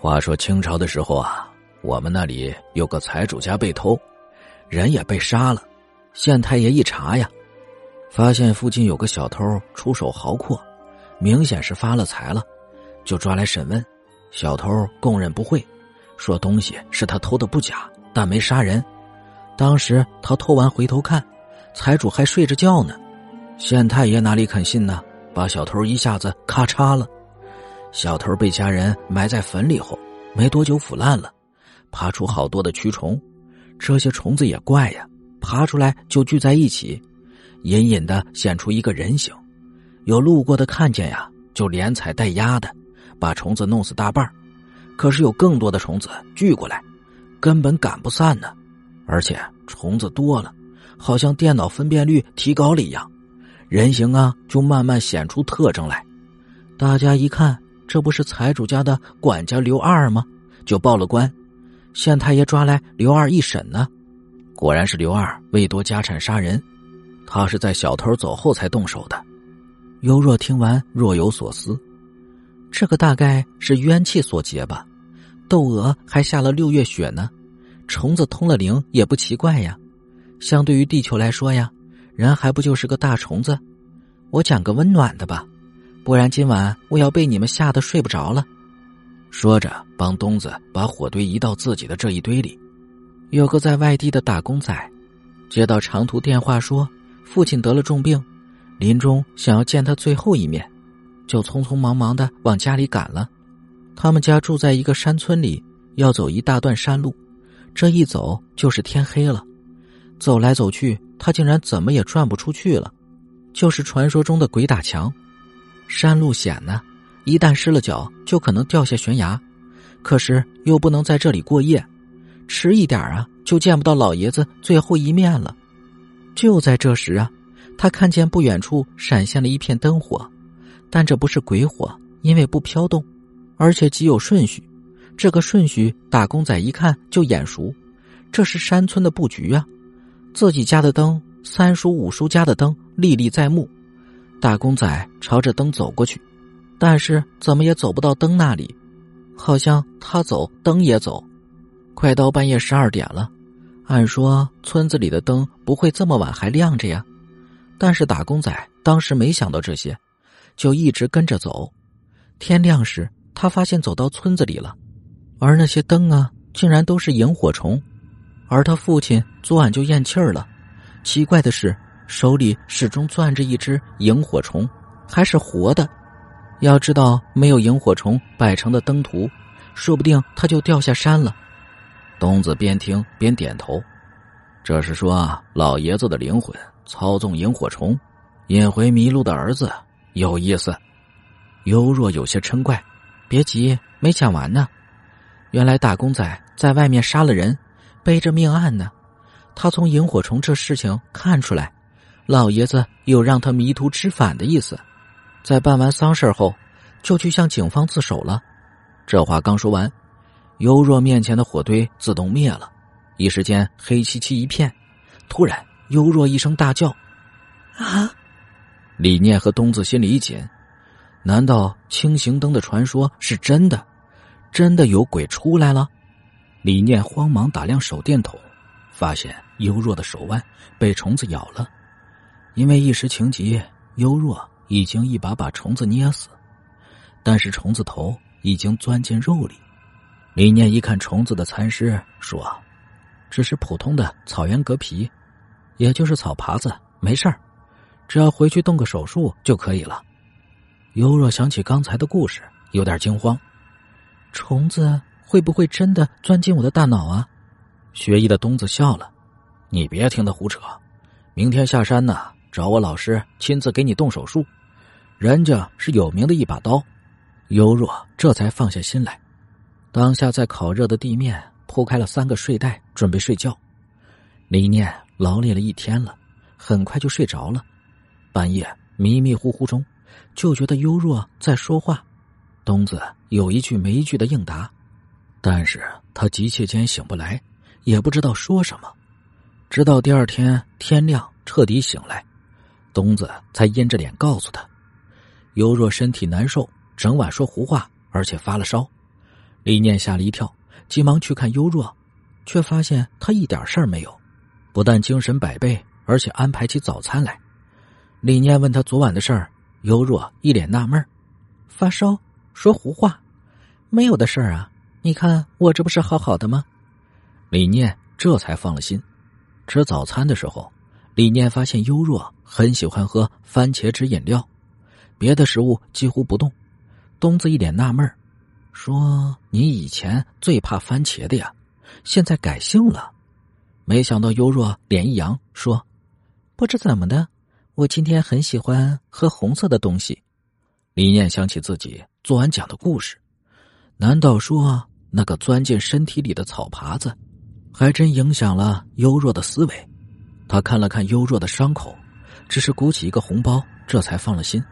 话说清朝的时候啊，我们那里有个财主家被偷，人也被杀了。县太爷一查呀，发现附近有个小偷出手豪阔，明显是发了财了，就抓来审问。小偷供认不讳，说东西是他偷的不假，但没杀人。当时他偷完回头看，财主还睡着觉呢。县太爷哪里肯信呢？把小偷一下子咔嚓了。小偷被家人埋在坟里后，没多久腐烂了，爬出好多的蛆虫。这些虫子也怪呀，爬出来就聚在一起，隐隐的显出一个人形。有路过的看见呀，就连踩带压的，把虫子弄死大半可是有更多的虫子聚过来，根本赶不散呢。而且虫子多了，好像电脑分辨率提高了一样，人形啊就慢慢显出特征来。大家一看。这不是财主家的管家刘二吗？就报了官，县太爷抓来刘二一审呢，果然是刘二为夺家产杀人，他是在小偷走后才动手的。尤若听完若有所思，这个大概是冤气所结吧。窦娥还下了六月雪呢，虫子通了灵也不奇怪呀。相对于地球来说呀，人还不就是个大虫子？我讲个温暖的吧。不然今晚我要被你们吓得睡不着了。说着，帮东子把火堆移到自己的这一堆里。有个在外地的打工仔，接到长途电话说父亲得了重病，临终想要见他最后一面，就匆匆忙忙的往家里赶了。他们家住在一个山村里，要走一大段山路，这一走就是天黑了。走来走去，他竟然怎么也转不出去了，就是传说中的鬼打墙。山路险呢，一旦失了脚，就可能掉下悬崖。可是又不能在这里过夜，迟一点啊，就见不到老爷子最后一面了。就在这时啊，他看见不远处闪现了一片灯火，但这不是鬼火，因为不飘动，而且极有顺序。这个顺序，打工仔一看就眼熟，这是山村的布局啊。自己家的灯，三叔五叔家的灯，历历在目。打工仔朝着灯走过去，但是怎么也走不到灯那里，好像他走灯也走。快到半夜十二点了，按说村子里的灯不会这么晚还亮着呀。但是打工仔当时没想到这些，就一直跟着走。天亮时，他发现走到村子里了，而那些灯啊，竟然都是萤火虫。而他父亲昨晚就咽气儿了。奇怪的是。手里始终攥着一只萤火虫，还是活的。要知道，没有萤火虫摆成的灯图，说不定他就掉下山了。东子边听边点头，这是说老爷子的灵魂操纵萤火虫，引回迷路的儿子，有意思。幽若有些嗔怪：“别急，没讲完呢。原来打工仔在外面杀了人，背着命案呢。他从萤火虫这事情看出来。”老爷子有让他迷途知返的意思，在办完丧事后，就去向警方自首了。这话刚说完，尤若面前的火堆自动灭了，一时间黑漆漆一片。突然，尤若一声大叫：“啊！”李念和东子心里一紧，难道轻型灯的传说是真的？真的有鬼出来了？李念慌忙打量手电筒，发现尤若的手腕被虫子咬了。因为一时情急，尤若已经一把把虫子捏死，但是虫子头已经钻进肉里。李念一看虫子的残尸，说：“只是普通的草原革皮，也就是草耙子，没事儿，只要回去动个手术就可以了。”尤若想起刚才的故事，有点惊慌：“虫子会不会真的钻进我的大脑啊？”学医的东子笑了：“你别听他胡扯，明天下山呢。”找我老师亲自给你动手术，人家是有名的一把刀。尤若这才放下心来，当下在烤热的地面铺开了三个睡袋，准备睡觉。李念劳累了一天了，很快就睡着了。半夜迷迷糊糊中，就觉得尤若在说话，东子有一句没一句的应答，但是他急切间醒不来，也不知道说什么，直到第二天天亮彻底醒来。东子才阴着脸告诉他，尤若身体难受，整晚说胡话，而且发了烧。李念吓了一跳，急忙去看优若，却发现他一点事儿没有，不但精神百倍，而且安排起早餐来。李念问他昨晚的事儿，优若一脸纳闷发烧，说胡话，没有的事儿啊！你看我这不是好好的吗？”李念这才放了心。吃早餐的时候，李念发现优若很喜欢喝番茄汁饮料，别的食物几乎不动。东子一脸纳闷说：“你以前最怕番茄的呀，现在改姓了。”没想到优若脸一扬说：“不知怎么的，我今天很喜欢喝红色的东西。”李念想起自己昨晚讲的故事，难道说那个钻进身体里的草耙子？还真影响了优若的思维，他看了看优若的伤口，只是鼓起一个红包，这才放了心。